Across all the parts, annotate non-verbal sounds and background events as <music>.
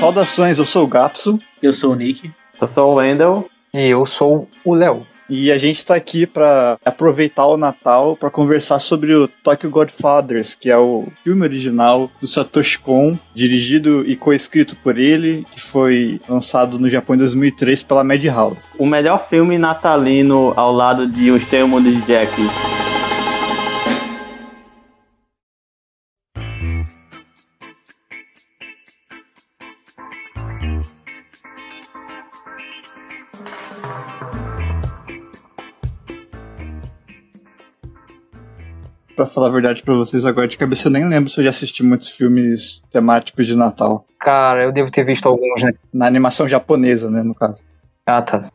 Saudações, eu sou o Gapso. Eu sou o Nick. Eu sou o Wendel. E eu sou o Léo. E a gente está aqui para aproveitar o Natal para conversar sobre o Tokyo Godfathers, que é o filme original do Satoshi Kon, dirigido e coescrito por ele, que foi lançado no Japão em 2003 pela Madhouse. O melhor filme natalino ao lado de O Estranho Mundo de Jack. Pra falar a verdade pra vocês agora de cabeça, eu nem lembro se eu já assisti muitos filmes temáticos de Natal. Cara, eu devo ter visto alguns, né? Na animação japonesa, né, no caso. Ah, tá.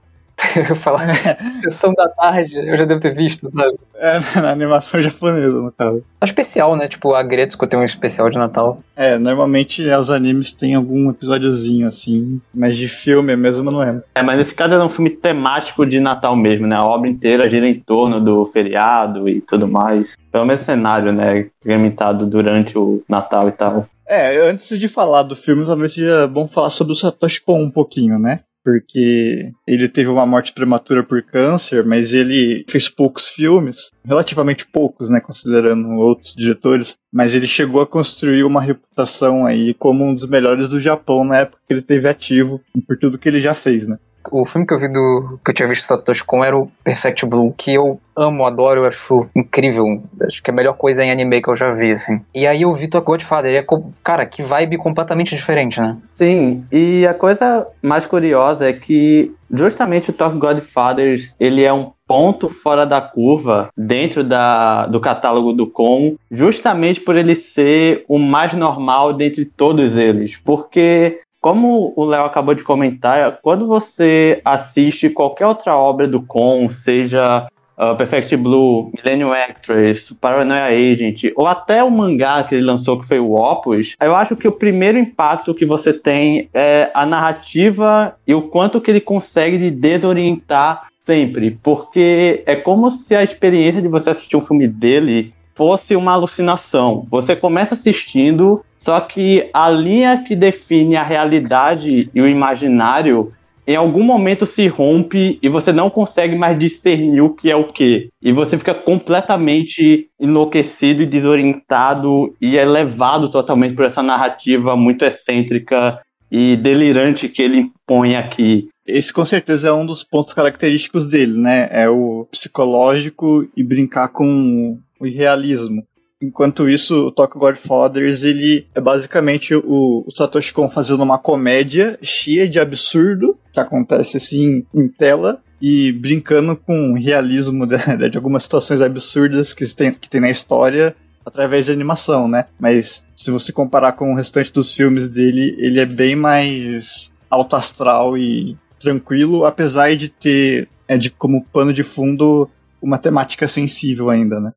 <laughs> Eu falar sessão da tarde, eu já devo ter visto, sabe? É, na animação japonesa, no caso. É especial, né? Tipo, a Gretzko tem um especial de Natal. É, normalmente é, os animes têm algum episódiozinho assim, mas de filme mesmo eu não lembro. É, mas nesse caso é um filme temático de Natal mesmo, né? A obra inteira gira em torno do feriado e tudo mais. É o mesmo cenário, né? Implementado durante o Natal e tal. É, antes de falar do filme, talvez seja bom falar sobre o Satoshi Kon um pouquinho, né? Porque ele teve uma morte prematura por câncer, mas ele fez poucos filmes, relativamente poucos, né, considerando outros diretores, mas ele chegou a construir uma reputação aí como um dos melhores do Japão na época que ele esteve ativo, por tudo que ele já fez, né? O filme que eu vi do. que eu tinha visto Satoshi Kon era o Perfect Blue, que eu amo, adoro, eu acho incrível. Acho que é a melhor coisa em anime que eu já vi, assim. E aí eu vi Tokyo Godfather, e é, cara, que vibe completamente diferente, né? Sim, e a coisa mais curiosa é que justamente o Tokyo Godfathers, ele é um ponto fora da curva dentro da, do catálogo do Kon, justamente por ele ser o mais normal dentre todos eles, porque como o Léo acabou de comentar, quando você assiste qualquer outra obra do Kon, seja uh, Perfect Blue, Millennium Actress, Paranoia Agent, ou até o mangá que ele lançou, que foi o Opus, eu acho que o primeiro impacto que você tem é a narrativa e o quanto que ele consegue de desorientar sempre, porque é como se a experiência de você assistir um filme dele fosse uma alucinação. Você começa assistindo só que a linha que define a realidade e o imaginário em algum momento se rompe e você não consegue mais discernir o que é o que. E você fica completamente enlouquecido e desorientado e é levado totalmente por essa narrativa muito excêntrica e delirante que ele impõe aqui. Esse com certeza é um dos pontos característicos dele, né? É o psicológico e brincar com o irrealismo. Enquanto isso, o Tokyo Godfathers, ele é basicamente o, o Satoshi Kon fazendo uma comédia cheia de absurdo, que acontece assim em tela, e brincando com o realismo <laughs> de, de algumas situações absurdas que tem, que tem na história através de animação, né? Mas se você comparar com o restante dos filmes dele, ele é bem mais alto astral e tranquilo, apesar de ter é, de, como pano de fundo uma temática sensível ainda, né?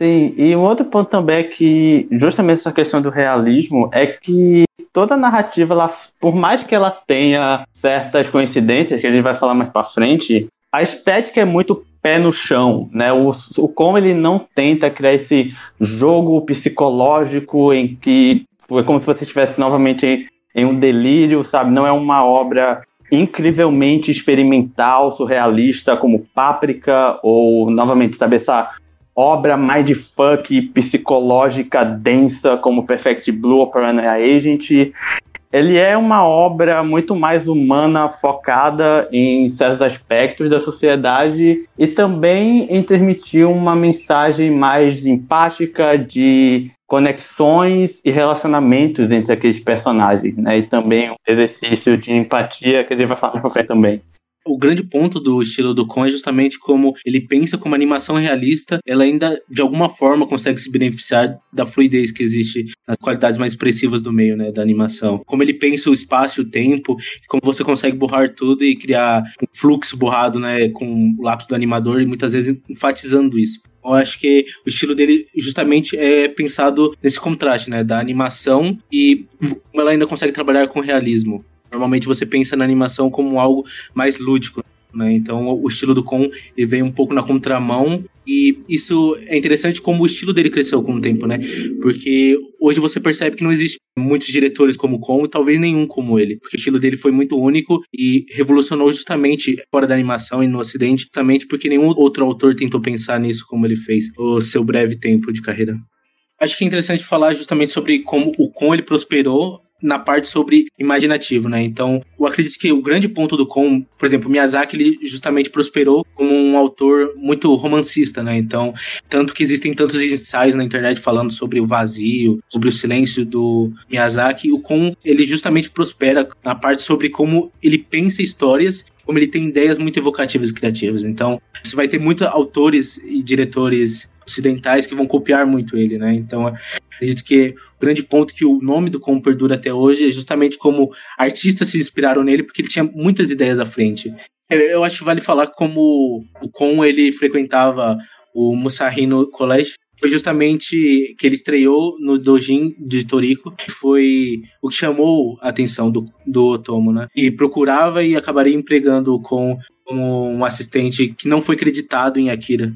Sim, e um outro ponto também é que, justamente essa questão do realismo, é que toda narrativa, ela, por mais que ela tenha certas coincidências, que a gente vai falar mais pra frente, a estética é muito pé no chão, né? O, o como ele não tenta criar esse jogo psicológico em que é como se você estivesse novamente em, em um delírio, sabe? Não é uma obra incrivelmente experimental, surrealista, como Páprica, ou, novamente, sabe, essa obra mindfuck psicológica densa como Perfect Blue ou Paranoia Agent. Ele é uma obra muito mais humana, focada em certos aspectos da sociedade e também em transmitir uma mensagem mais empática de conexões e relacionamentos entre aqueles personagens, né? E também um exercício de empatia que a gente vai falar mais também o grande ponto do estilo do Kon é justamente como ele pensa como animação realista, ela ainda de alguma forma consegue se beneficiar da fluidez que existe nas qualidades mais expressivas do meio, né, da animação. Como ele pensa o espaço e o tempo, como você consegue borrar tudo e criar um fluxo borrado, né, com o lápis do animador e muitas vezes enfatizando isso. Eu acho que o estilo dele justamente é pensado nesse contraste, né, da animação e como ela ainda consegue trabalhar com realismo. Normalmente você pensa na animação como algo mais lúdico. né? Então o estilo do Kon ele vem um pouco na contramão e isso é interessante como o estilo dele cresceu com o tempo, né? Porque hoje você percebe que não existe muitos diretores como o Kon e talvez nenhum como ele, porque o estilo dele foi muito único e revolucionou justamente fora da animação e no ocidente, justamente porque nenhum outro autor tentou pensar nisso como ele fez o seu breve tempo de carreira. Acho que é interessante falar justamente sobre como o Kon ele prosperou na parte sobre imaginativo, né? Então, eu acredito que o grande ponto do Kon, por exemplo, Miyazaki, ele justamente prosperou como um autor muito romancista, né? Então, tanto que existem tantos ensaios na internet falando sobre o vazio, sobre o silêncio do Miyazaki, o Kon, ele justamente prospera na parte sobre como ele pensa histórias como ele tem ideias muito evocativas e criativas. Então, você vai ter muitos autores e diretores ocidentais que vão copiar muito ele, né? Então, acredito que o grande ponto que o nome do Kon perdura até hoje é justamente como artistas se inspiraram nele, porque ele tinha muitas ideias à frente. Eu acho que vale falar como o Kon ele frequentava o Musahino College, foi justamente que ele estreou no Dojin de Toriko, que foi o que chamou a atenção do, do Otomo, né? E procurava e acabaria empregando com como um assistente que não foi creditado em Akira.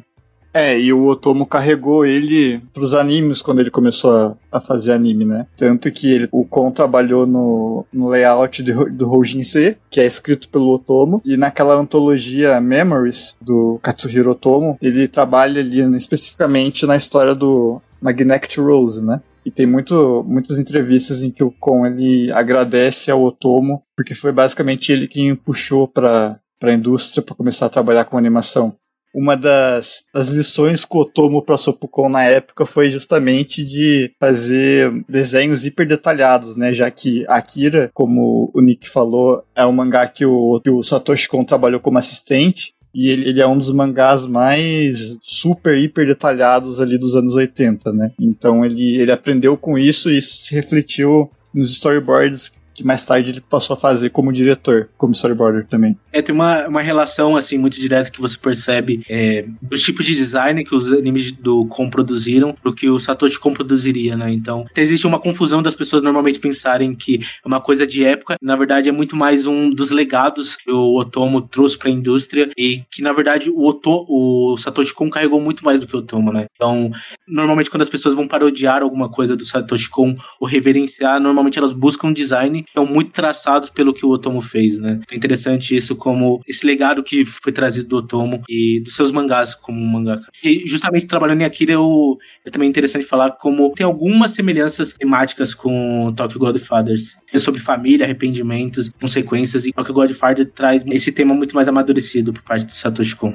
É, e o Otomo carregou ele pros animes quando ele começou a, a fazer anime, né? Tanto que ele, o Kon trabalhou no, no layout do, do Houjin-se, que é escrito pelo Otomo, e naquela antologia Memories, do Katsuhiro Otomo, ele trabalha ali especificamente na história do Magnetic Rose, né? E tem muito, muitas entrevistas em que o Kon ele agradece ao Otomo, porque foi basicamente ele quem puxou para a indústria para começar a trabalhar com animação uma das, das lições que o Otomo passou pro Kon na época foi justamente de fazer desenhos hiper detalhados, né? Já que Akira, como o Nick falou, é um mangá que o, que o Satoshi Kon trabalhou como assistente. E ele, ele, é um dos mangás mais super, hiper detalhados ali dos anos 80, né? Então ele, ele aprendeu com isso e isso se refletiu nos storyboards que mais tarde ele passou a fazer como diretor, como storyboarder também. É, tem uma, uma relação, assim, muito direta que você percebe é, do tipo de design que os animes do Kon produziram do que o Satoshi Kon produziria, né? Então, existe uma confusão das pessoas normalmente pensarem que é uma coisa de época, na verdade é muito mais um dos legados que o Otomo trouxe para a indústria e que, na verdade, o, Oto, o Satoshi Kon carregou muito mais do que o Otomo, né? Então, normalmente quando as pessoas vão parodiar alguma coisa do Satoshi Kon ou reverenciar, normalmente elas buscam design são muito traçados pelo que o Otomo fez, né? É interessante isso como esse legado que foi trazido do Otomo e dos seus mangás como mangaka. E justamente trabalhando em Akira, eu, é também interessante falar como tem algumas semelhanças temáticas com Tokyo Godfathers. É sobre família, arrependimentos, consequências, e Tokyo Godfather traz esse tema muito mais amadurecido por parte do Satoshi Kon.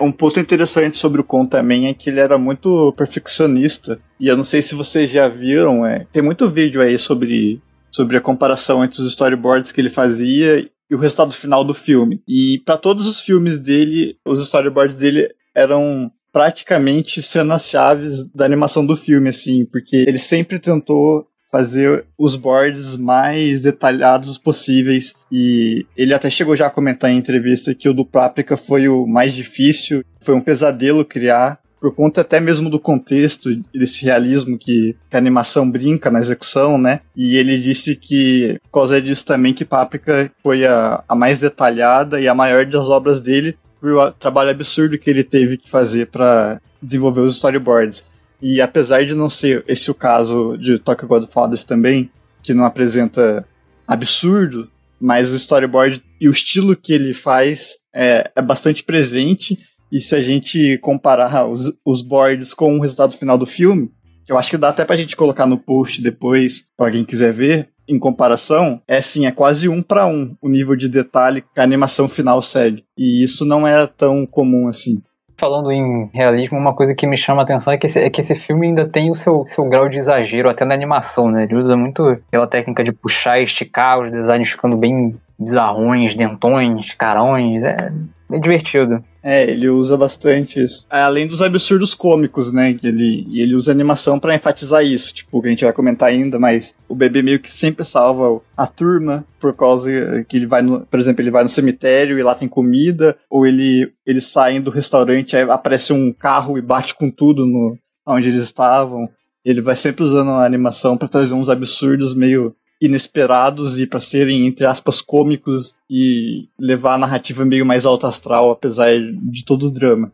Um ponto interessante sobre o Kon também é que ele era muito perfeccionista. E eu não sei se vocês já viram, é, tem muito vídeo aí sobre sobre a comparação entre os storyboards que ele fazia e o resultado final do filme. E para todos os filmes dele, os storyboards dele eram praticamente cenas chaves da animação do filme, assim, porque ele sempre tentou fazer os boards mais detalhados possíveis e ele até chegou já a comentar em entrevista que o do Paprika foi o mais difícil, foi um pesadelo criar por conta até mesmo do contexto desse realismo que, que, a animação brinca na execução, né? E ele disse que, por causa disso também, que Páprica foi a, a mais detalhada e a maior das obras dele, por trabalho absurdo que ele teve que fazer para desenvolver os storyboards. E apesar de não ser esse o caso de Tokyo Godfathers também, que não apresenta absurdo, mas o storyboard e o estilo que ele faz é, é bastante presente e se a gente comparar os, os boards com o resultado final do filme, eu acho que dá até pra gente colocar no post depois, para quem quiser ver, em comparação, é sim, é quase um para um o nível de detalhe que a animação final segue. E isso não é tão comum assim. Falando em realismo, uma coisa que me chama a atenção é que esse, é que esse filme ainda tem o seu, seu grau de exagero, até na animação, né? Ele usa muito pela técnica de puxar e esticar, os designs ficando bem bizarrões, dentões, carões. É, é divertido. É, ele usa bastante isso. É, além dos absurdos cômicos, né? Ele, e ele usa animação para enfatizar isso. Tipo, que a gente vai comentar ainda, mas o bebê meio que sempre salva a turma por causa que ele vai no, por exemplo, ele vai no cemitério e lá tem comida, ou ele eles saem do restaurante, aí aparece um carro e bate com tudo no onde eles estavam. Ele vai sempre usando a animação para trazer uns absurdos meio inesperados e para serem, entre aspas, cômicos e levar a narrativa meio mais alto astral, apesar de todo o drama.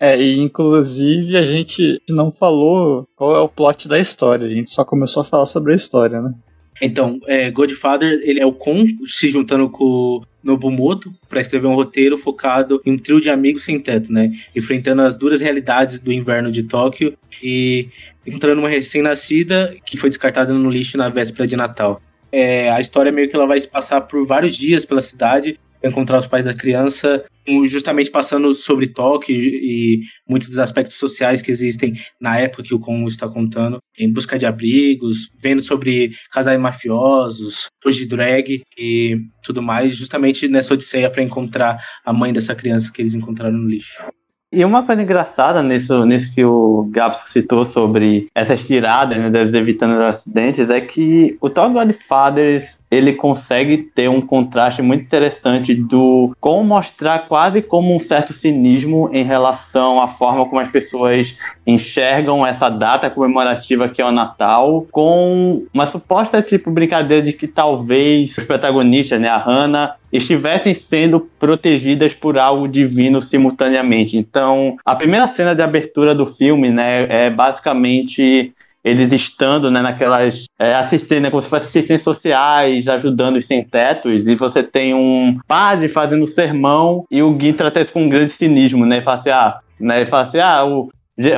É, e inclusive a gente não falou qual é o plot da história, a gente só começou a falar sobre a história, né? Então, é, Godfather, ele é o Kon se juntando com Nobumoto para escrever um roteiro focado em um trio de amigos sem teto, né? Enfrentando as duras realidades do inverno de Tóquio e entrando uma recém-nascida que foi descartada no lixo na véspera de Natal. É, a história meio que ela vai se passar por vários dias pela cidade encontrar os pais da criança, justamente passando sobre Tóquio e muitos dos aspectos sociais que existem na época que o Kon está contando, em busca de abrigos, vendo sobre casais mafiosos, de drag e tudo mais, justamente nessa odisseia para encontrar a mãe dessa criança que eles encontraram no lixo. E uma coisa engraçada nisso, nisso que o Gabs citou sobre essas tiradas, né, evitando os acidentes, é que o Top Godfathers ele consegue ter um contraste muito interessante do como mostrar quase como um certo cinismo em relação à forma como as pessoas enxergam essa data comemorativa que é o Natal, com uma suposta tipo brincadeira de que talvez os protagonistas, né, a Hannah, estivessem sendo protegidas por algo divino simultaneamente. Então, a primeira cena de abertura do filme, né, é basicamente eles estando né, naquelas é, assistentes, né, como se fossem assistentes sociais, ajudando os sem-tetos, e você tem um padre fazendo sermão e o Gui trata isso com um grande cinismo, né? E fala assim, ah, né, ele fala assim, ah, o,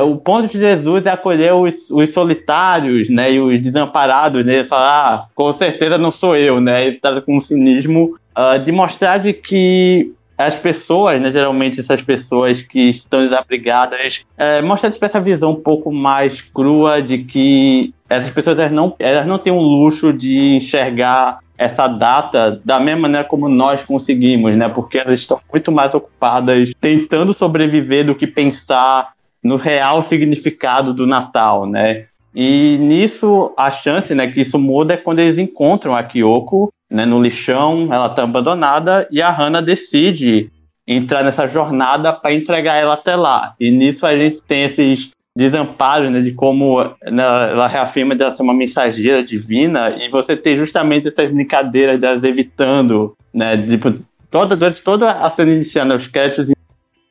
o ponto de Jesus é acolher os, os solitários, né, e os desamparados, né? Ele fala, ah, com certeza não sou eu, né? Ele trata com um cinismo uh, de mostrar de que as pessoas, né, geralmente essas pessoas que estão desabrigadas, é, mostra tipo, essa visão um pouco mais crua de que essas pessoas elas não, elas não têm o luxo de enxergar essa data da mesma maneira como nós conseguimos, né? Porque elas estão muito mais ocupadas tentando sobreviver do que pensar no real significado do Natal, né? E nisso, a chance né, que isso muda é quando eles encontram a Kyoko né, no lixão, ela está abandonada e a Hannah decide entrar nessa jornada para entregar ela até lá. E nisso a gente tem esses desamparos né, de como né, ela reafirma de ela ser uma mensageira divina e você tem justamente essas brincadeiras delas evitando, né, tipo, toda, toda a cena inicial, né, os créditos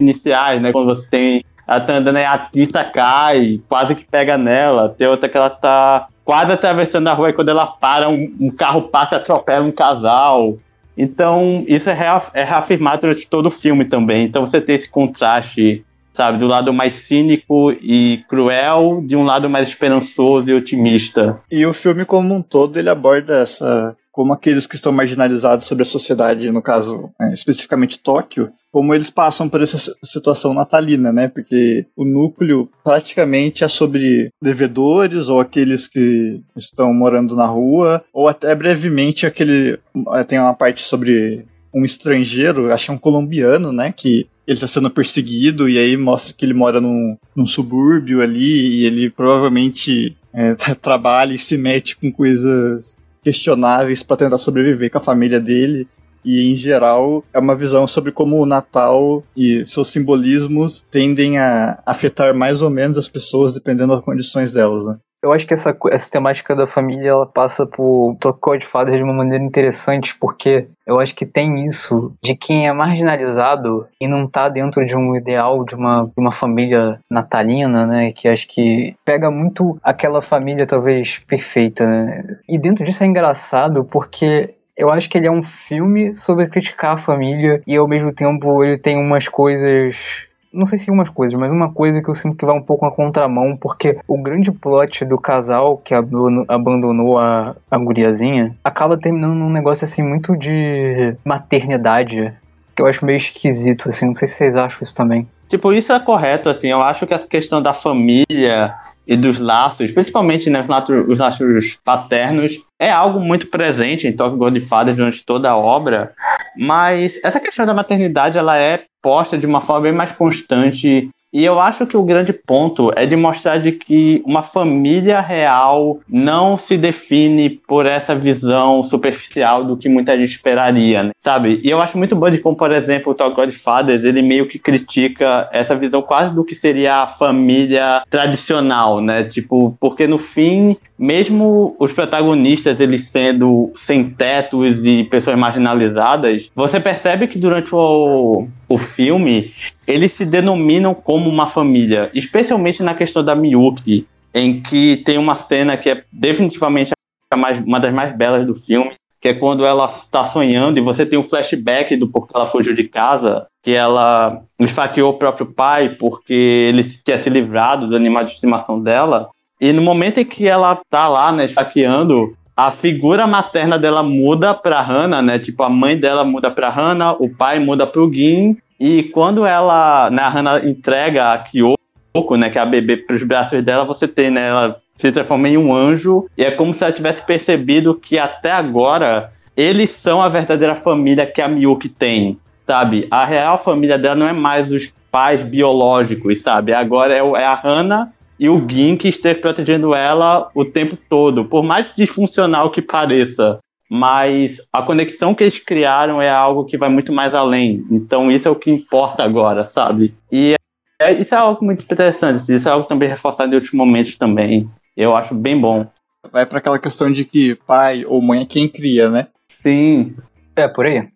iniciais, né, quando você tem ela tá andando e a artista cai, quase que pega nela. Tem outra que ela tá quase atravessando a rua e quando ela para, um, um carro passa e atropela um casal. Então, isso é, é reafirmado durante todo o filme também. Então, você tem esse contraste, sabe, do lado mais cínico e cruel, de um lado mais esperançoso e otimista. E o filme, como um todo, ele aborda essa como aqueles que estão marginalizados sobre a sociedade, no caso, é, especificamente Tóquio, como eles passam por essa situação natalina, né? Porque o núcleo praticamente é sobre devedores ou aqueles que estão morando na rua, ou até brevemente aquele é, tem uma parte sobre um estrangeiro, acho que é um colombiano, né? Que ele está sendo perseguido e aí mostra que ele mora num, num subúrbio ali e ele provavelmente é, <laughs> trabalha e se mete com coisas questionáveis para tentar sobreviver com a família dele. E, em geral, é uma visão sobre como o Natal e seus simbolismos tendem a afetar mais ou menos as pessoas dependendo das condições delas, né? Eu acho que essa, essa temática da família ela passa por Fadas de uma maneira interessante, porque eu acho que tem isso de quem é marginalizado e não tá dentro de um ideal de uma, de uma família natalina, né? Que acho que pega muito aquela família talvez perfeita, né? E dentro disso é engraçado porque eu acho que ele é um filme sobre criticar a família e ao mesmo tempo ele tem umas coisas não sei se umas coisas, mas uma coisa que eu sinto que vai um pouco na contramão, porque o grande plot do casal que abandonou a, a guriazinha acaba terminando num negócio assim muito de maternidade, que eu acho meio esquisito, assim, não sei se vocês acham isso também. Tipo, isso é correto, assim, eu acho que essa questão da família e dos laços, principalmente né, os laços paternos, é algo muito presente em Talk Godfather durante toda a obra, mas essa questão da maternidade ela é posta de uma forma bem mais constante E eu acho que o grande ponto é de mostrar de que uma família real não se define por essa visão superficial do que muita gente esperaria, né? sabe? E eu acho muito bom de como, por exemplo, o Talk Godfathers, ele meio que critica essa visão quase do que seria a família tradicional, né? Tipo, porque no fim, mesmo os protagonistas, eles sendo sem tetos e pessoas marginalizadas, você percebe que durante o, o filme, eles se denominam como uma família, especialmente na questão da Miyuki, em que tem uma cena que é definitivamente mais, uma das mais belas do filme, que é quando ela está sonhando e você tem um flashback do porquê ela fugiu de casa, que ela esfaqueou o próprio pai porque ele tinha se livrado do animal de estimação dela. E no momento em que ela tá lá, né, esfaqueando, a figura materna dela muda pra Hannah, né? Tipo, a mãe dela muda pra Hannah, o pai muda pro Gin. E quando ela, né, a Hannah entrega a Kyoko, né, que é a bebê, pros braços dela, você tem, né, ela se transforma em um anjo. E é como se ela tivesse percebido que até agora eles são a verdadeira família que a Miyuki tem, sabe? A real família dela não é mais os pais biológicos, sabe? Agora é, é a Hannah e o Gin que esteve protegendo ela o tempo todo, por mais disfuncional que pareça. Mas a conexão que eles criaram é algo que vai muito mais além. Então isso é o que importa agora, sabe? E é, isso é algo muito interessante. Isso é algo também reforçado em outros momentos também. Eu acho bem bom. Vai para aquela questão de que pai ou mãe é quem cria, né? Sim. É, por aí.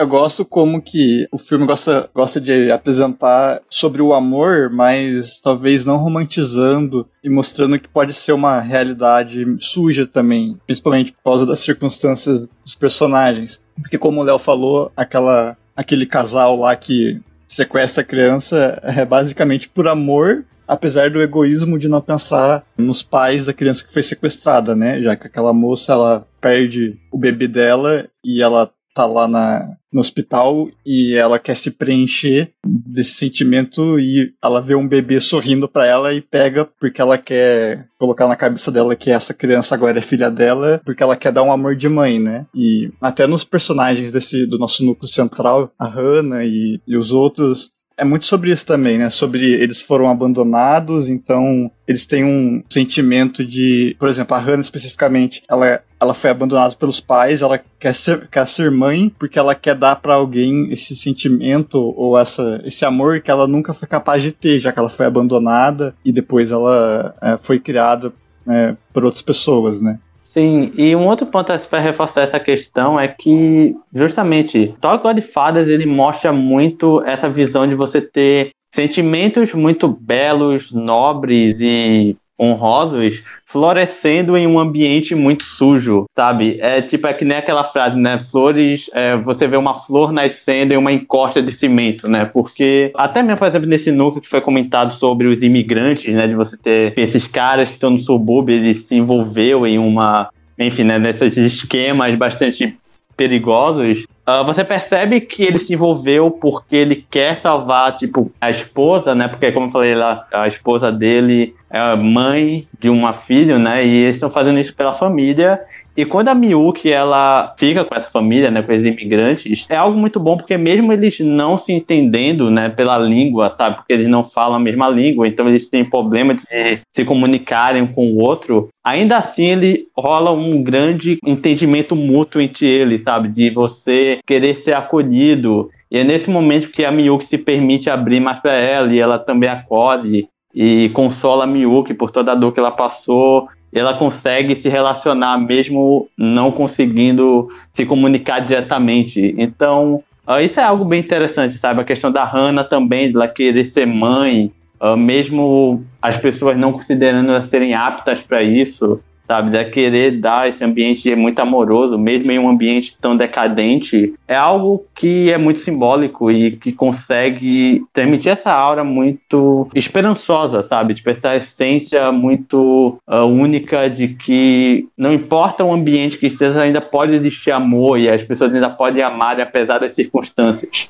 Eu gosto como que o filme gosta, gosta de apresentar sobre o amor, mas talvez não romantizando e mostrando que pode ser uma realidade suja também, principalmente por causa das circunstâncias dos personagens. Porque como o Léo falou, aquela, aquele casal lá que sequestra a criança é basicamente por amor apesar do egoísmo de não pensar nos pais da criança que foi sequestrada, né? Já que aquela moça ela perde o bebê dela e ela tá lá na, no hospital e ela quer se preencher desse sentimento e ela vê um bebê sorrindo para ela e pega porque ela quer colocar na cabeça dela que essa criança agora é filha dela, porque ela quer dar um amor de mãe, né? E até nos personagens desse do nosso núcleo central, a Hannah e, e os outros, é muito sobre isso também, né? Sobre eles foram abandonados, então eles têm um sentimento de, por exemplo, a Hannah especificamente, ela, ela foi abandonada pelos pais, ela quer ser, quer ser mãe porque ela quer dar para alguém esse sentimento ou essa, esse amor que ela nunca foi capaz de ter, já que ela foi abandonada e depois ela é, foi criada é, por outras pessoas, né? Sim, e um outro ponto para reforçar essa questão é que, justamente, Talk Godfathers ele mostra muito essa visão de você ter sentimentos muito belos, nobres e honrosos florescendo em um ambiente muito sujo, sabe? É tipo, é que nem aquela frase, né? Flores, é, você vê uma flor nascendo em uma encosta de cimento, né? Porque até mesmo, por exemplo, nesse núcleo que foi comentado sobre os imigrantes, né? De você ter esses caras que estão no subúrbio, ele se envolveu em uma, enfim, né? Nesses esquemas bastante perigosos, uh, você percebe que ele se envolveu porque ele quer salvar, tipo, a esposa, né? Porque, como eu falei lá, a esposa dele é mãe de uma filha, né? E eles estão fazendo isso pela família. E quando a Miyuki ela fica com essa família, né, com os imigrantes, é algo muito bom porque mesmo eles não se entendendo, né, pela língua, sabe, porque eles não falam a mesma língua, então eles têm problema de se comunicarem com o outro, ainda assim ele rola um grande entendimento mútuo entre eles, sabe, de você querer ser acolhido. E é nesse momento que a Miyuki se permite abrir mais para ela e ela também acolhe e consola Miyuki por toda a dor que ela passou ela consegue se relacionar mesmo não conseguindo se comunicar diretamente. Então, uh, isso é algo bem interessante, sabe? A questão da Hannah também, de ela querer ser mãe, uh, mesmo as pessoas não considerando ela serem aptas para isso sabe? De querer dar esse ambiente muito amoroso, mesmo em um ambiente tão decadente, é algo que é muito simbólico e que consegue transmitir essa aura muito esperançosa, sabe? Tipo, essa essência muito uh, única de que não importa o ambiente que esteja, ainda pode existir amor e as pessoas ainda podem amar apesar das circunstâncias.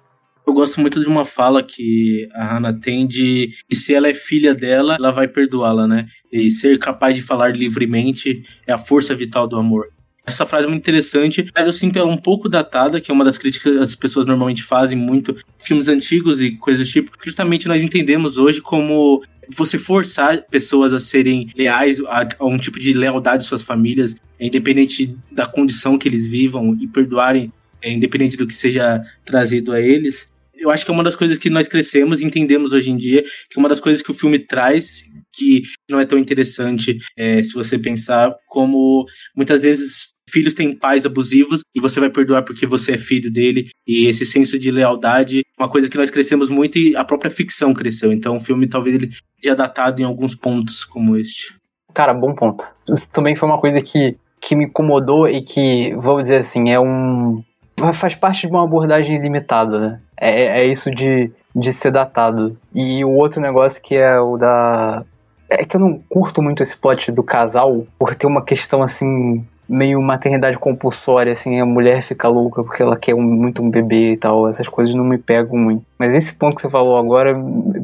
Eu gosto muito de uma fala que a Hannah tem de que se ela é filha dela, ela vai perdoá-la, né? E ser capaz de falar livremente é a força vital do amor. Essa frase é muito interessante, mas eu sinto ela um pouco datada, que é uma das críticas que as pessoas normalmente fazem muito filmes antigos e coisas do tipo, justamente nós entendemos hoje como você forçar pessoas a serem leais a, a um tipo de lealdade às suas famílias, independente da condição que eles vivam e perdoarem, é, independente do que seja trazido a eles. Eu acho que é uma das coisas que nós crescemos e entendemos hoje em dia, que é uma das coisas que o filme traz, que não é tão interessante é, se você pensar, como muitas vezes filhos têm pais abusivos e você vai perdoar porque você é filho dele. E esse senso de lealdade, uma coisa que nós crescemos muito e a própria ficção cresceu. Então o filme talvez ele seja datado em alguns pontos como este. Cara, bom ponto. Isso também foi uma coisa que, que me incomodou e que, vou dizer assim, é um. Faz parte de uma abordagem limitada, né? É, é isso de, de ser datado. E o outro negócio que é o da. É que eu não curto muito esse plot do casal, porque tem uma questão assim meio maternidade compulsória, assim, a mulher fica louca porque ela quer um, muito um bebê e tal, essas coisas não me pegam muito. Mas esse ponto que você falou agora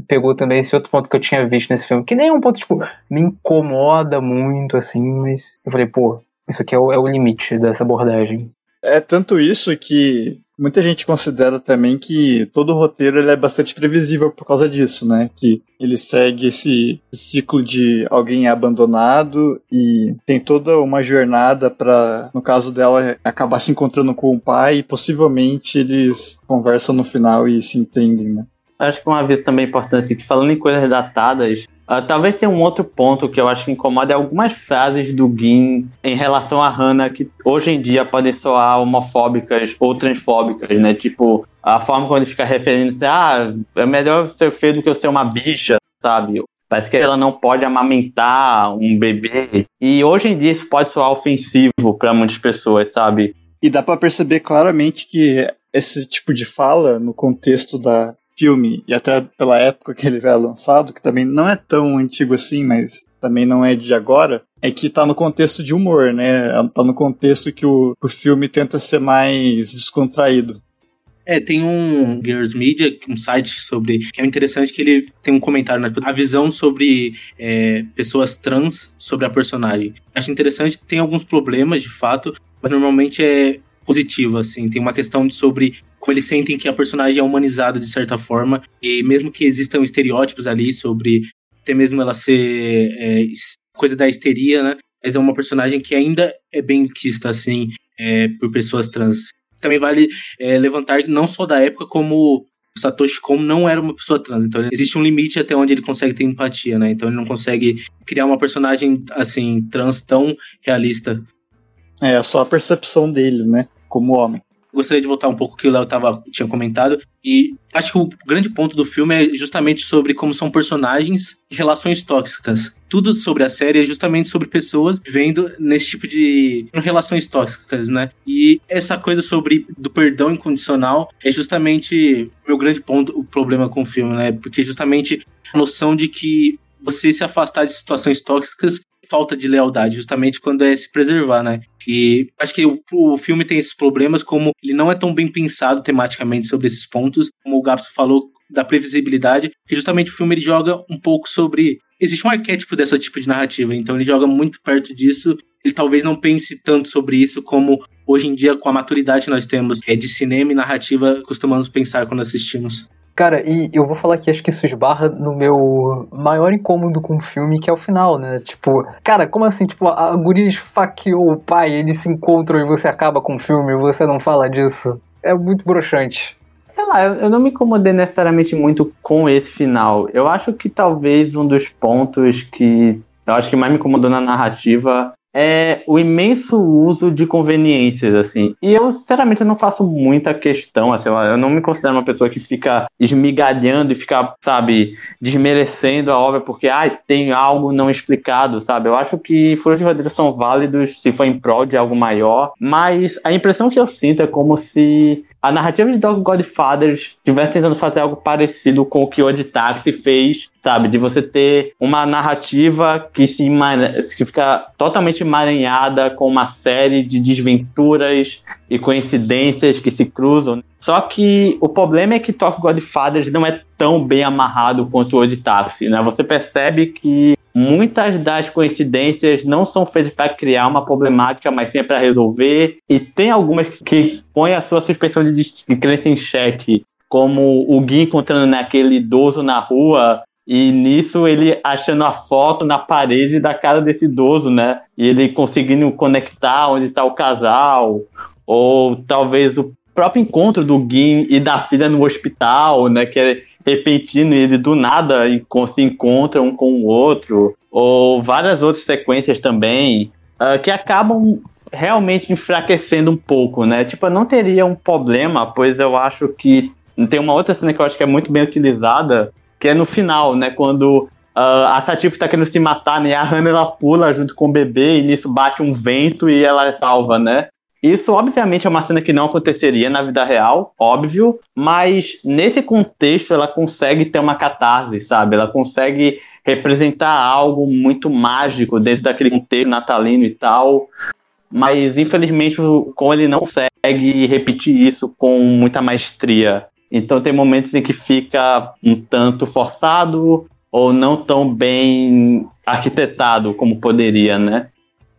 pegou também esse outro ponto que eu tinha visto nesse filme, que nem é um ponto, tipo, me incomoda muito, assim, mas eu falei, pô, isso aqui é o, é o limite dessa abordagem. É tanto isso que muita gente considera também que todo o roteiro ele é bastante previsível por causa disso, né? Que ele segue esse ciclo de alguém é abandonado e tem toda uma jornada para, no caso dela, acabar se encontrando com o pai e possivelmente eles conversam no final e se entendem, né? Acho que uma vez também importante que falando em coisas datadas, Uh, talvez tenha um outro ponto que eu acho que incomoda é algumas frases do Gin em relação a Hannah que hoje em dia podem soar homofóbicas ou transfóbicas, né? Tipo, a forma como ele fica referindo-se, ah, é melhor ser feio do que eu ser uma bicha, sabe? Parece que ela não pode amamentar um bebê. E hoje em dia isso pode soar ofensivo para muitas pessoas, sabe? E dá para perceber claramente que esse tipo de fala, no contexto da, filme, e até pela época que ele foi lançado, que também não é tão antigo assim, mas também não é de agora, é que tá no contexto de humor, né? Tá no contexto que o, o filme tenta ser mais descontraído. É, tem um Girls Media, um site sobre. que é interessante que ele tem um comentário, né? A visão sobre é, pessoas trans sobre a personagem. Acho interessante, tem alguns problemas de fato, mas normalmente é positivo, assim. Tem uma questão sobre como eles sentem que a personagem é humanizada de certa forma, e mesmo que existam estereótipos ali sobre até mesmo ela ser é, coisa da histeria, né? Mas é uma personagem que ainda é bem quista, assim, é, por pessoas trans. Também vale é, levantar não só da época, como o Satoshi Kon não era uma pessoa trans, então existe um limite até onde ele consegue ter empatia, né? Então ele não consegue criar uma personagem assim trans tão realista. É, só a percepção dele, né? Como homem gostaria de voltar um pouco que o Léo tava, tinha comentado. E acho que o grande ponto do filme é justamente sobre como são personagens e relações tóxicas. Tudo sobre a série é justamente sobre pessoas vivendo nesse tipo de relações tóxicas, né? E essa coisa sobre do perdão incondicional é justamente o meu grande ponto, o problema com o filme, né? Porque justamente a noção de que você se afastar de situações tóxicas falta de lealdade, justamente quando é se preservar, né? E acho que o, o filme tem esses problemas, como ele não é tão bem pensado tematicamente sobre esses pontos, como o Gapso falou, da previsibilidade, que justamente o filme ele joga um pouco sobre. Existe um arquétipo dessa tipo de narrativa, então ele joga muito perto disso. Ele talvez não pense tanto sobre isso como hoje em dia, com a maturidade que nós temos é, de cinema e narrativa, costumamos pensar quando assistimos. Cara, e eu vou falar que acho que isso esbarra no meu maior incômodo com o filme, que é o final, né? Tipo, cara, como assim? Tipo, a guria esfaqueou o pai, eles se encontram e você acaba com o filme você não fala disso. É muito broxante. Sei lá, eu não me incomodei necessariamente muito com esse final. Eu acho que talvez um dos pontos que eu acho que mais me incomodou na narrativa é o imenso uso de conveniências, assim. E eu, sinceramente, não faço muita questão, assim, eu não me considero uma pessoa que fica esmigalhando e fica, sabe, desmerecendo a obra porque, ai, tem algo não explicado, sabe? Eu acho que furos de roteiro são válidos se for em prol de algo maior, mas a impressão que eu sinto é como se a narrativa de Dog Godfathers estivesse tentando fazer algo parecido com o que o Taxi fez, sabe? De você ter uma narrativa que, se, que fica totalmente emaranhada com uma série de desventuras e coincidências que se cruzam. Só que o problema é que Talk Godfathers não é tão bem amarrado quanto o Taxi, né? Você percebe que muitas das coincidências não são feitas para criar uma problemática, mas sim para resolver. E tem algumas que põem a sua suspensão de crença em xeque, como o Gui encontrando naquele idoso na rua e nisso ele achando a foto na parede da cara desse idoso, né? E ele conseguindo conectar onde está o casal, ou talvez o próprio encontro do Gui e da filha no hospital, né? Que é repentino e ele do nada se encontra um com o outro, ou várias outras sequências também, uh, que acabam realmente enfraquecendo um pouco, né? Tipo, eu não teria um problema, pois eu acho que tem uma outra cena que eu acho que é muito bem utilizada, que é no final, né? Quando Uh, a Satif tá querendo se matar, né? A Hannah ela pula junto com o bebê e nisso bate um vento e ela é salva, né? Isso, obviamente, é uma cena que não aconteceria na vida real, óbvio, mas nesse contexto ela consegue ter uma catarse, sabe? Ela consegue representar algo muito mágico dentro daquele contexto natalino e tal. Mas, infelizmente, como ele não consegue repetir isso com muita maestria. Então, tem momentos em que fica um tanto forçado ou não tão bem arquitetado como poderia, né?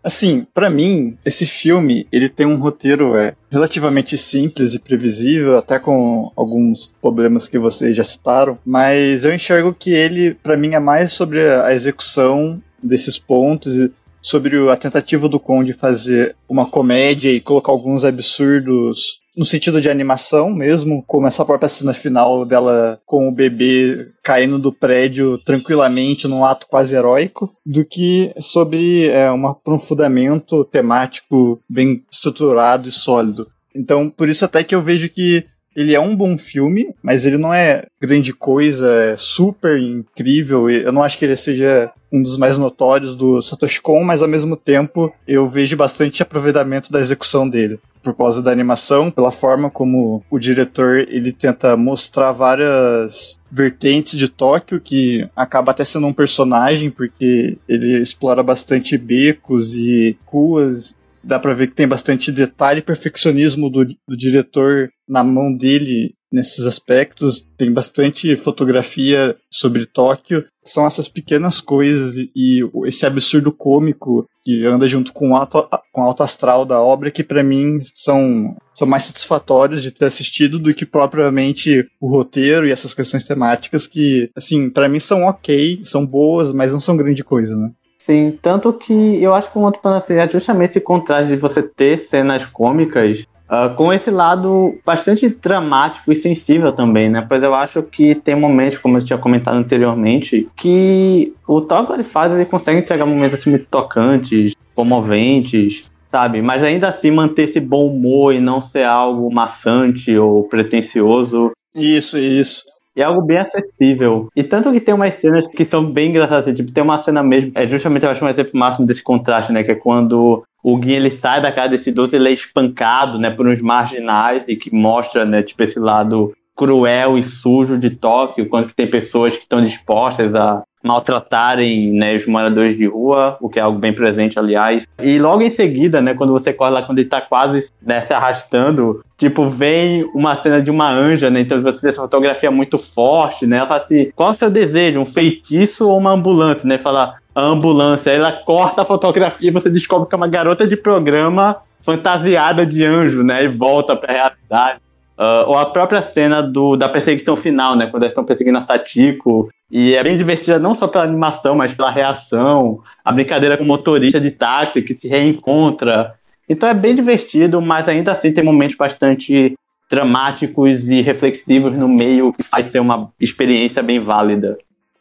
Assim, para mim, esse filme, ele tem um roteiro é, relativamente simples e previsível, até com alguns problemas que vocês já citaram, mas eu enxergo que ele, para mim, é mais sobre a execução desses pontos e sobre a tentativa do Conde fazer uma comédia e colocar alguns absurdos no sentido de animação mesmo, como essa própria cena final dela com o bebê caindo do prédio tranquilamente num ato quase heróico, do que sobre é, um aprofundamento temático bem estruturado e sólido. Então, por isso até que eu vejo que ele é um bom filme, mas ele não é grande coisa, é super incrível. Eu não acho que ele seja um dos mais notórios do Satoshi Kon, mas ao mesmo tempo eu vejo bastante aproveitamento da execução dele por causa da animação, pela forma como o diretor ele tenta mostrar várias vertentes de Tóquio que acaba até sendo um personagem porque ele explora bastante becos e ruas dá para ver que tem bastante detalhe e perfeccionismo do, do diretor na mão dele nesses aspectos. Tem bastante fotografia sobre Tóquio. São essas pequenas coisas e, esse absurdo cômico que anda junto com o alto, com alto astral da obra que para mim são, são mais satisfatórios de ter assistido do que propriamente o roteiro e essas questões temáticas que, assim, para mim são ok, são boas, mas não são grande coisa, né? Sim, tanto que eu acho que o Monte Panaceia é justamente esse contraste de você ter cenas cômicas uh, com esse lado bastante dramático e sensível também, né? Pois eu acho que tem momentos, como eu tinha comentado anteriormente, que o Talk ele faz, ele consegue entregar momentos assim, muito tocantes, comoventes, sabe? Mas ainda assim manter esse bom humor e não ser algo maçante ou pretencioso. Isso, isso. É algo bem acessível. E tanto que tem umas cenas que são bem engraçadas. Tipo, tem uma cena mesmo. É justamente, eu acho, um exemplo máximo desse contraste, né? Que é quando o Gui ele sai da casa desse idoso, ele é espancado, né? Por uns marginais e que mostra, né? Tipo, esse lado cruel e sujo de Tóquio, quando tem pessoas que estão dispostas a maltratarem né, os moradores de rua, o que é algo bem presente, aliás. E logo em seguida, né, quando você corre lá, quando ele tá quase né, se arrastando, tipo, vem uma cena de uma anja, né? Então você tem essa fotografia muito forte, né? Ela fala assim, qual é o seu desejo? Um feitiço ou uma ambulância, né? Fala, a ambulância. Ela corta a fotografia e você descobre que é uma garota de programa fantasiada de anjo, né? E volta pra realidade. Uh, ou a própria cena do, da perseguição final, né? Quando eles estão perseguindo a Satiko. E é bem divertida não só pela animação, mas pela reação. A brincadeira com o motorista de táxi que se reencontra. Então é bem divertido, mas ainda assim tem momentos bastante dramáticos e reflexivos no meio que faz ser uma experiência bem válida.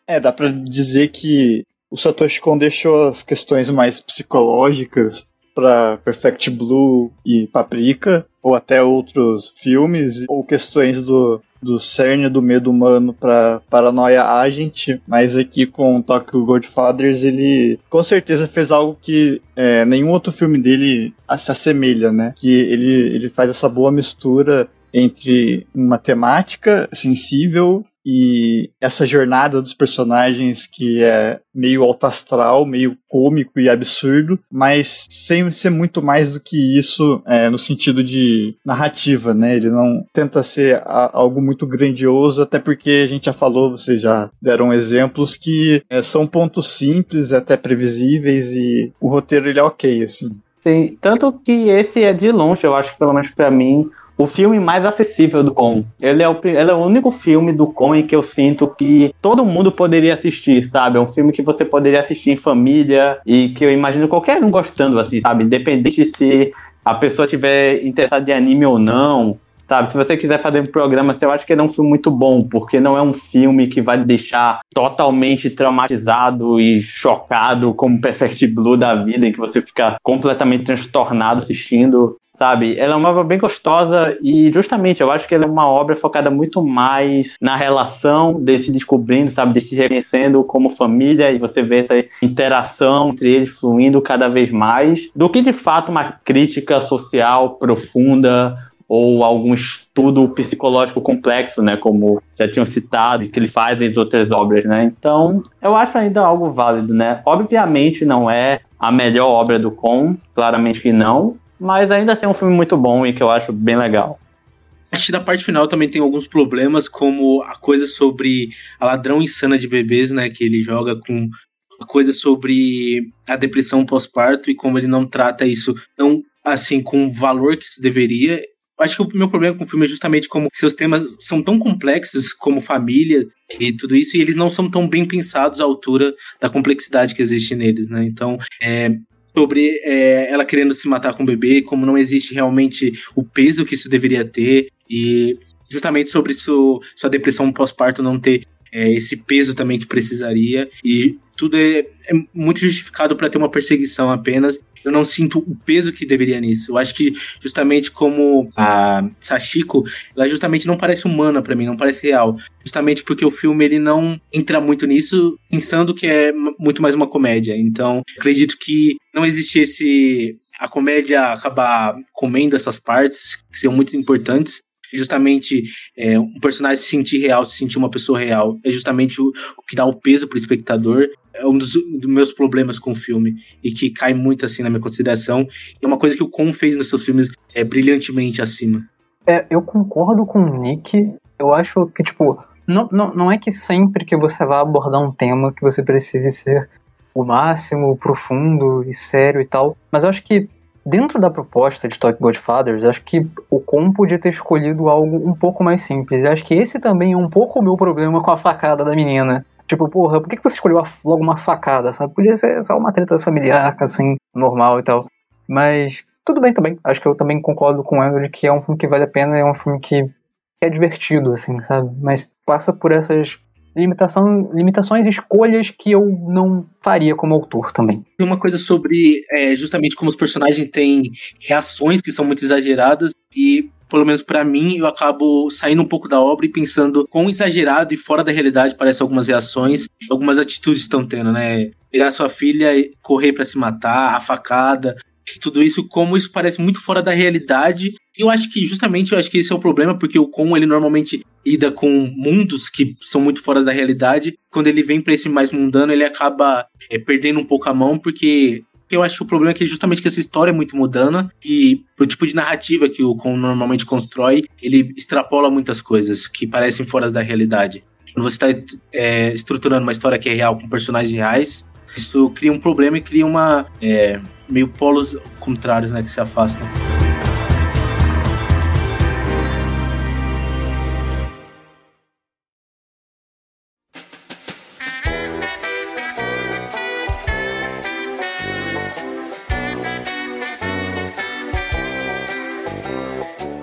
É, dá pra dizer que o Satoshi Kon deixou as questões mais psicológicas para Perfect Blue e Paprika, ou até outros filmes, ou questões do, do cerne do medo humano para Paranoia Agent, mas aqui com Tokyo Godfathers ele com certeza fez algo que é, nenhum outro filme dele se assemelha, né? Que ele, ele faz essa boa mistura entre uma temática sensível e essa jornada dos personagens que é meio alto astral, meio cômico e absurdo, mas sem ser muito mais do que isso é, no sentido de narrativa, né? Ele não tenta ser a, algo muito grandioso, até porque a gente já falou, vocês já deram exemplos que é, são pontos simples, até previsíveis e o roteiro ele é ok, assim. Sim, tanto que esse é de longe, eu acho pelo menos para mim, o filme mais acessível do Con. Ele é, o, ele é o único filme do Con que eu sinto que todo mundo poderia assistir, sabe? É um filme que você poderia assistir em família e que eu imagino qualquer um gostando, assim, sabe? Independente se a pessoa tiver interessada em anime ou não, sabe? Se você quiser fazer um programa, eu acho que ele é um filme muito bom, porque não é um filme que vai deixar totalmente traumatizado e chocado como <laughs> Perfect Blue da vida, em que você fica completamente transtornado assistindo sabe? Ela é uma obra bem gostosa e justamente eu acho que ela é uma obra focada muito mais na relação de se descobrindo, sabe? De se reconhecendo como família e você vê essa interação entre eles fluindo cada vez mais, do que de fato uma crítica social profunda ou algum estudo psicológico complexo, né, como já tinham citado que ele faz em outras obras, né? Então, eu acho ainda algo válido, né? Obviamente não é a melhor obra do Con, claramente que não, mas ainda assim é um filme muito bom e que eu acho bem legal. Acho que da parte final também tem alguns problemas, como a coisa sobre a ladrão insana de bebês, né? Que ele joga com a coisa sobre a depressão pós-parto e como ele não trata isso não assim com o valor que se deveria. Acho que o meu problema com o filme é justamente como seus temas são tão complexos como família e tudo isso, e eles não são tão bem pensados à altura da complexidade que existe neles, né? Então, é, sobre é, ela querendo se matar com o bebê, como não existe realmente o peso que isso deveria ter, e justamente sobre isso, sua depressão pós-parto não ter é, esse peso também que precisaria, e tudo é, é muito justificado para ter uma perseguição apenas. Eu não sinto o peso que deveria nisso. Eu acho que justamente como a Sachiko, ela justamente não parece humana para mim, não parece real. Justamente porque o filme ele não entra muito nisso, pensando que é muito mais uma comédia. Então, acredito que não existe esse a comédia acabar comendo essas partes que são muito importantes justamente é, um personagem se sentir real, se sentir uma pessoa real. É justamente o, o que dá o peso pro espectador. É um dos, dos, meus problemas com o filme. E que cai muito assim na minha consideração. E é uma coisa que o Con fez nos seus filmes é, brilhantemente acima. É, eu concordo com o Nick. Eu acho que, tipo, não, não, não é que sempre que você vai abordar um tema que você precise ser o máximo, profundo e sério e tal. Mas eu acho que Dentro da proposta de Talk Godfathers, acho que o Com podia ter escolhido algo um pouco mais simples. acho que esse também é um pouco o meu problema com a facada da menina. Tipo, porra, por que você escolheu logo uma facada, sabe? Podia ser só uma treta familiar, assim, normal e tal. Mas tudo bem também. Acho que eu também concordo com ela de que é um filme que vale a pena, é um filme que é divertido, assim, sabe? Mas passa por essas limitação, limitações e escolhas que eu não faria como autor também. Uma coisa sobre é, justamente como os personagens têm reações que são muito exageradas e pelo menos para mim, eu acabo saindo um pouco da obra e pensando quão exagerado e fora da realidade parecem algumas reações, algumas atitudes estão tendo, né? Pegar sua filha e correr para se matar, a facada, tudo isso, como isso parece muito fora da realidade. E eu acho que justamente eu acho que esse é o problema, porque o Con ele normalmente lida com mundos que são muito fora da realidade. Quando ele vem para esse mais mundano, ele acaba é, perdendo um pouco a mão, porque eu acho que o problema é que justamente que essa história é muito mudana e o tipo de narrativa que o Con normalmente constrói, ele extrapola muitas coisas que parecem fora da realidade. Quando você está é, estruturando uma história que é real com personagens reais, isso cria um problema e cria uma é, meio polos contrários, né, que se afastam.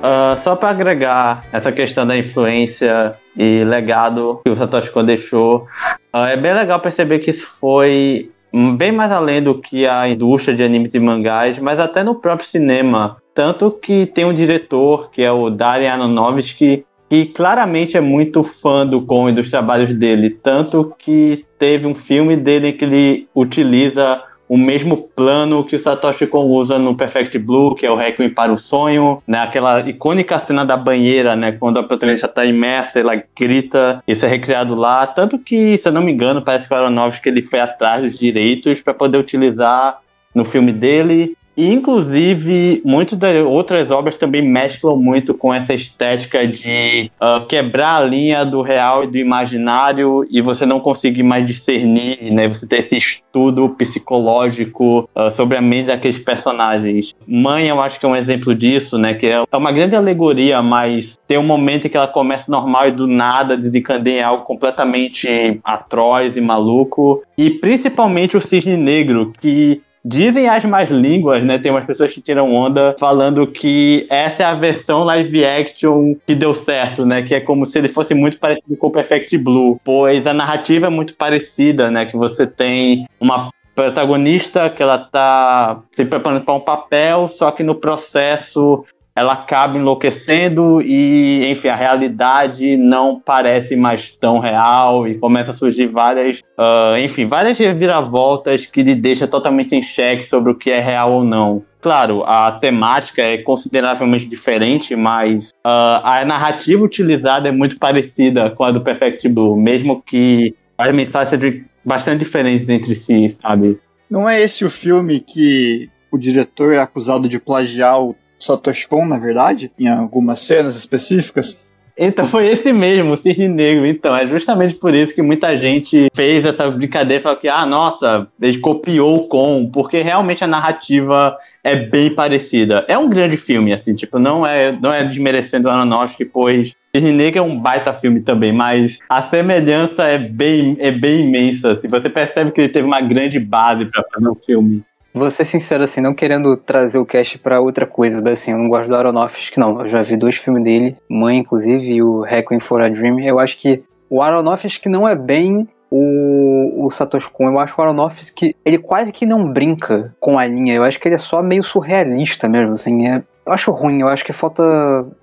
Uh, só para agregar essa questão da influência e legado que o Satoshi Kon deixou, uh, é bem legal perceber que isso foi bem mais além do que a indústria de animes e mangás, mas até no próprio cinema. Tanto que tem um diretor, que é o Darren Aronofsky, que claramente é muito fã do Kon e dos trabalhos dele. Tanto que teve um filme dele que ele utiliza o mesmo plano que o Satoshi Kon usa no Perfect Blue, que é o Requiem para o Sonho, né? Aquela icônica cena da banheira, né? Quando a protagonista está imersa, ela grita, isso é recriado lá. Tanto que, se eu não me engano, parece que o Aronofsky ele foi atrás dos direitos para poder utilizar no filme dele. E, inclusive, muitas das outras obras também mesclam muito com essa estética de uh, quebrar a linha do real e do imaginário e você não conseguir mais discernir, né? Você ter esse estudo psicológico uh, sobre a mente daqueles personagens. Mãe, eu acho que é um exemplo disso, né? Que é uma grande alegoria, mas tem um momento em que ela começa normal e do nada desencadeia em algo completamente atroz e maluco. E principalmente o Cisne Negro, que Dizem as mais línguas, né? Tem umas pessoas que tiram onda falando que essa é a versão live action que deu certo, né? Que é como se ele fosse muito parecido com o Perfect Blue, pois a narrativa é muito parecida, né? Que você tem uma protagonista que ela tá se preparando para um papel, só que no processo ela acaba enlouquecendo e, enfim, a realidade não parece mais tão real e começa a surgir várias, uh, enfim, várias reviravoltas que lhe deixa totalmente em xeque sobre o que é real ou não. Claro, a temática é consideravelmente diferente, mas uh, a narrativa utilizada é muito parecida com a do Perfect Blue, mesmo que as mensagens sejam bastante diferentes entre si, sabe? Não é esse o filme que o diretor é acusado de plagiar o Satoshi Kon, na verdade, em algumas cenas específicas. Então foi esse mesmo, o Cisne Negro. Então, é justamente por isso que muita gente fez essa brincadeira e falou que, ah, nossa, ele copiou o Kon, porque realmente a narrativa é bem parecida. É um grande filme, assim, tipo, não é, não é desmerecendo o Aronofsky, pois Cisne Negro é um baita filme também, mas a semelhança é bem, é bem imensa. Assim, você percebe que ele teve uma grande base para fazer o filme. Vou ser sincero, assim, não querendo trazer o cast para outra coisa, mas assim, eu não gosto do Aronofsky, não. Eu já vi dois filmes dele, Mãe, inclusive, e o Requiem for a Dream. Eu acho que o Aronofsky não é bem o, o Satoshi Kon. Eu acho o Aronofsky, ele quase que não brinca com a linha. Eu acho que ele é só meio surrealista mesmo, assim. É, eu acho ruim, eu acho que falta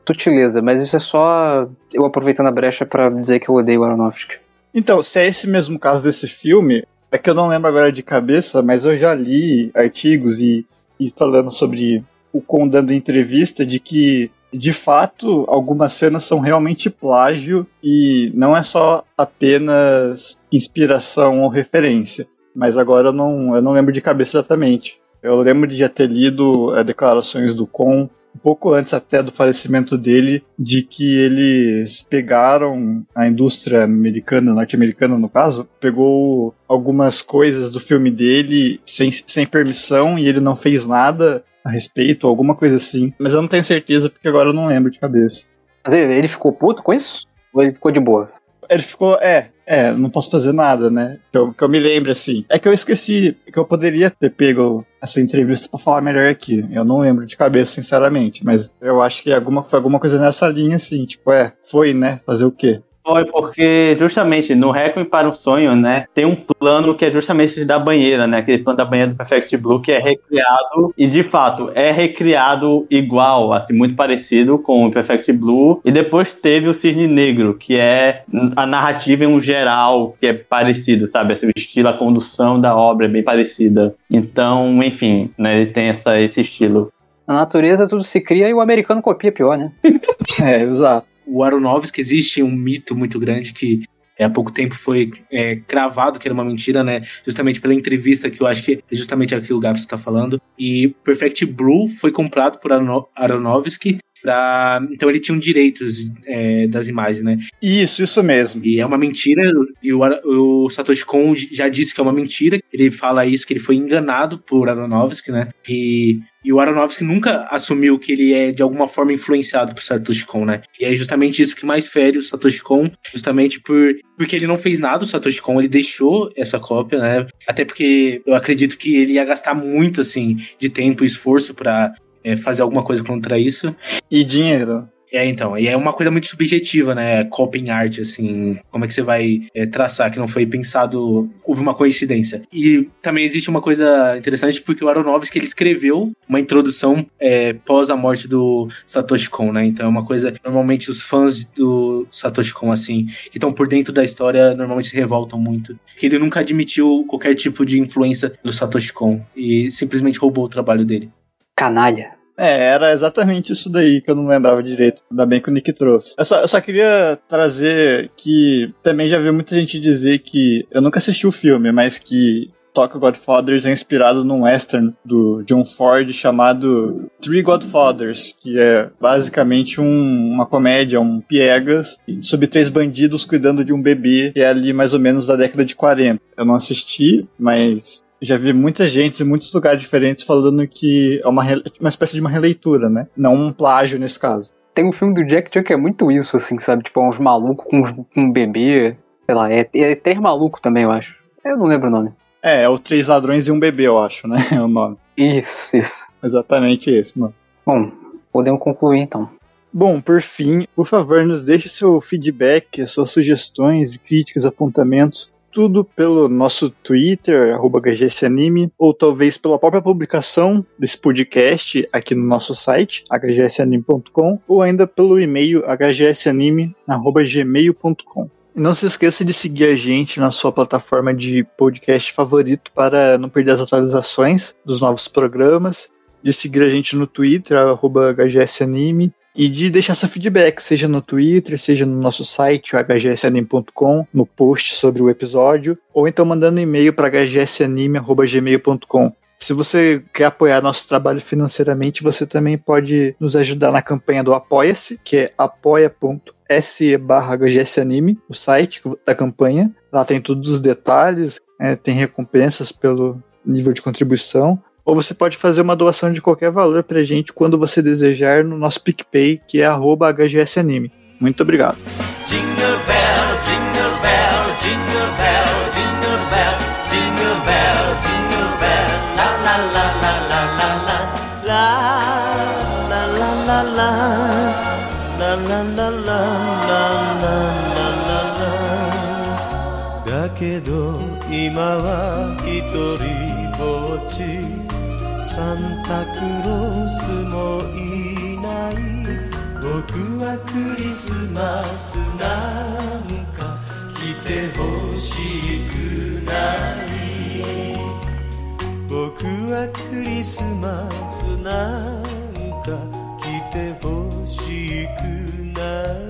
sutileza, mas isso é só eu aproveitando a brecha para dizer que eu odeio o Aronofsky. Então, se é esse mesmo caso desse filme, é que eu não lembro agora de cabeça, mas eu já li artigos e, e falando sobre o Con dando entrevista de que, de fato, algumas cenas são realmente plágio e não é só apenas inspiração ou referência. Mas agora eu não, eu não lembro de cabeça exatamente. Eu lembro de já ter lido é, declarações do Con um pouco antes até do falecimento dele, de que eles pegaram a indústria americana, norte-americana no caso, pegou algumas coisas do filme dele sem, sem permissão e ele não fez nada a respeito, alguma coisa assim. Mas eu não tenho certeza porque agora eu não lembro de cabeça. Mas ele ficou puto com isso? Ou ele ficou de boa? Ele ficou, é, é, não posso fazer nada, né? Que eu, que eu me lembre assim. É que eu esqueci que eu poderia ter pego essa entrevista para falar melhor aqui. Eu não lembro de cabeça, sinceramente, mas eu acho que alguma, foi alguma coisa nessa linha, assim, tipo, é, foi, né? Fazer o quê? Foi porque justamente no Requiem para o Sonho, né, tem um plano que é justamente esse da banheira, né, aquele plano da banheira do Perfect Blue que é recriado e de fato é recriado igual, assim, muito parecido com o Perfect Blue e depois teve o Cisne Negro, que é a narrativa em um geral que é parecido, sabe, assim, o estilo, a condução da obra é bem parecida. Então, enfim, né, ele tem essa, esse estilo. Na natureza tudo se cria e o americano copia pior, né? <laughs> é, exato o Aronofsky existe um mito muito grande que é, há pouco tempo foi é, cravado que era uma mentira, né? Justamente pela entrevista que eu acho que é justamente aqui o Gabs está falando. E Perfect Blue foi comprado por Aronofsky Pra... Então ele tinha um direitos é, das imagens, né? Isso, isso mesmo. E é uma mentira, e o, o Satoshi Kon já disse que é uma mentira. Ele fala isso, que ele foi enganado por Aronofsky, né? E, e o Aronofsky nunca assumiu que ele é de alguma forma influenciado por Satoshi Kon, né? E é justamente isso que mais fere o Satoshi Kon, justamente por, porque ele não fez nada, o Satoshi Kon, ele deixou essa cópia, né? Até porque eu acredito que ele ia gastar muito, assim, de tempo e esforço para é, fazer alguma coisa contra isso. E dinheiro. É, então, e é uma coisa muito subjetiva, né? Coping art, assim, como é que você vai é, traçar que não foi pensado, houve uma coincidência. E também existe uma coisa interessante porque o Aronofsky, ele escreveu uma introdução é, pós a morte do Satoshi Kon, né? Então é uma coisa, normalmente os fãs do Satoshi Kon, assim, que estão por dentro da história, normalmente se revoltam muito. Que ele nunca admitiu qualquer tipo de influência do Satoshi Kon e simplesmente roubou o trabalho dele. Canalha. É, era exatamente isso daí que eu não lembrava direito. Ainda bem que o Nick trouxe. Eu só, eu só queria trazer que também já vi muita gente dizer que. Eu nunca assisti o filme, mas que Tokyo Godfathers é inspirado num western do John Ford chamado Three Godfathers, que é basicamente um, uma comédia, um piegas, sobre três bandidos cuidando de um bebê que é ali mais ou menos da década de 40. Eu não assisti, mas já vi muita gente em muitos lugares diferentes falando que é uma, uma espécie de uma releitura, né? Não um plágio nesse caso. Tem um filme do Jack Chan que é muito isso, assim, sabe? Tipo, uns malucos com um bebê. Sei lá, é, é três malucos também, eu acho. Eu não lembro o nome. É, é o Três Ladrões e um Bebê, eu acho, né? <laughs> É o nome. Isso, isso. Exatamente esse, mano. Bom, podemos concluir então. Bom, por fim, por favor, nos deixe seu feedback, suas sugestões, críticas, apontamentos tudo pelo nosso Twitter, HGSAnime, ou talvez pela própria publicação desse podcast aqui no nosso site, hgsanime.com, ou ainda pelo e-mail hgsanime.gmail.com. Não se esqueça de seguir a gente na sua plataforma de podcast favorito para não perder as atualizações dos novos programas, de seguir a gente no Twitter, hgsanime, e de deixar seu feedback, seja no Twitter, seja no nosso site, hgsanime.com, no post sobre o episódio, ou então mandando um e-mail para hgsanime.gmail.com. Se você quer apoiar nosso trabalho financeiramente, você também pode nos ajudar na campanha do Apoia-se, que é apoia.se barra o site da campanha. Lá tem todos os detalhes, é, tem recompensas pelo nível de contribuição ou você pode fazer uma doação de qualquer valor pra gente quando você desejar no nosso PicPay, que é HGSAnime. Muito obrigado. サンタクロースもいない僕はクリスマスなんか来てほしくない。僕はクリスマスなんか来てほしくない。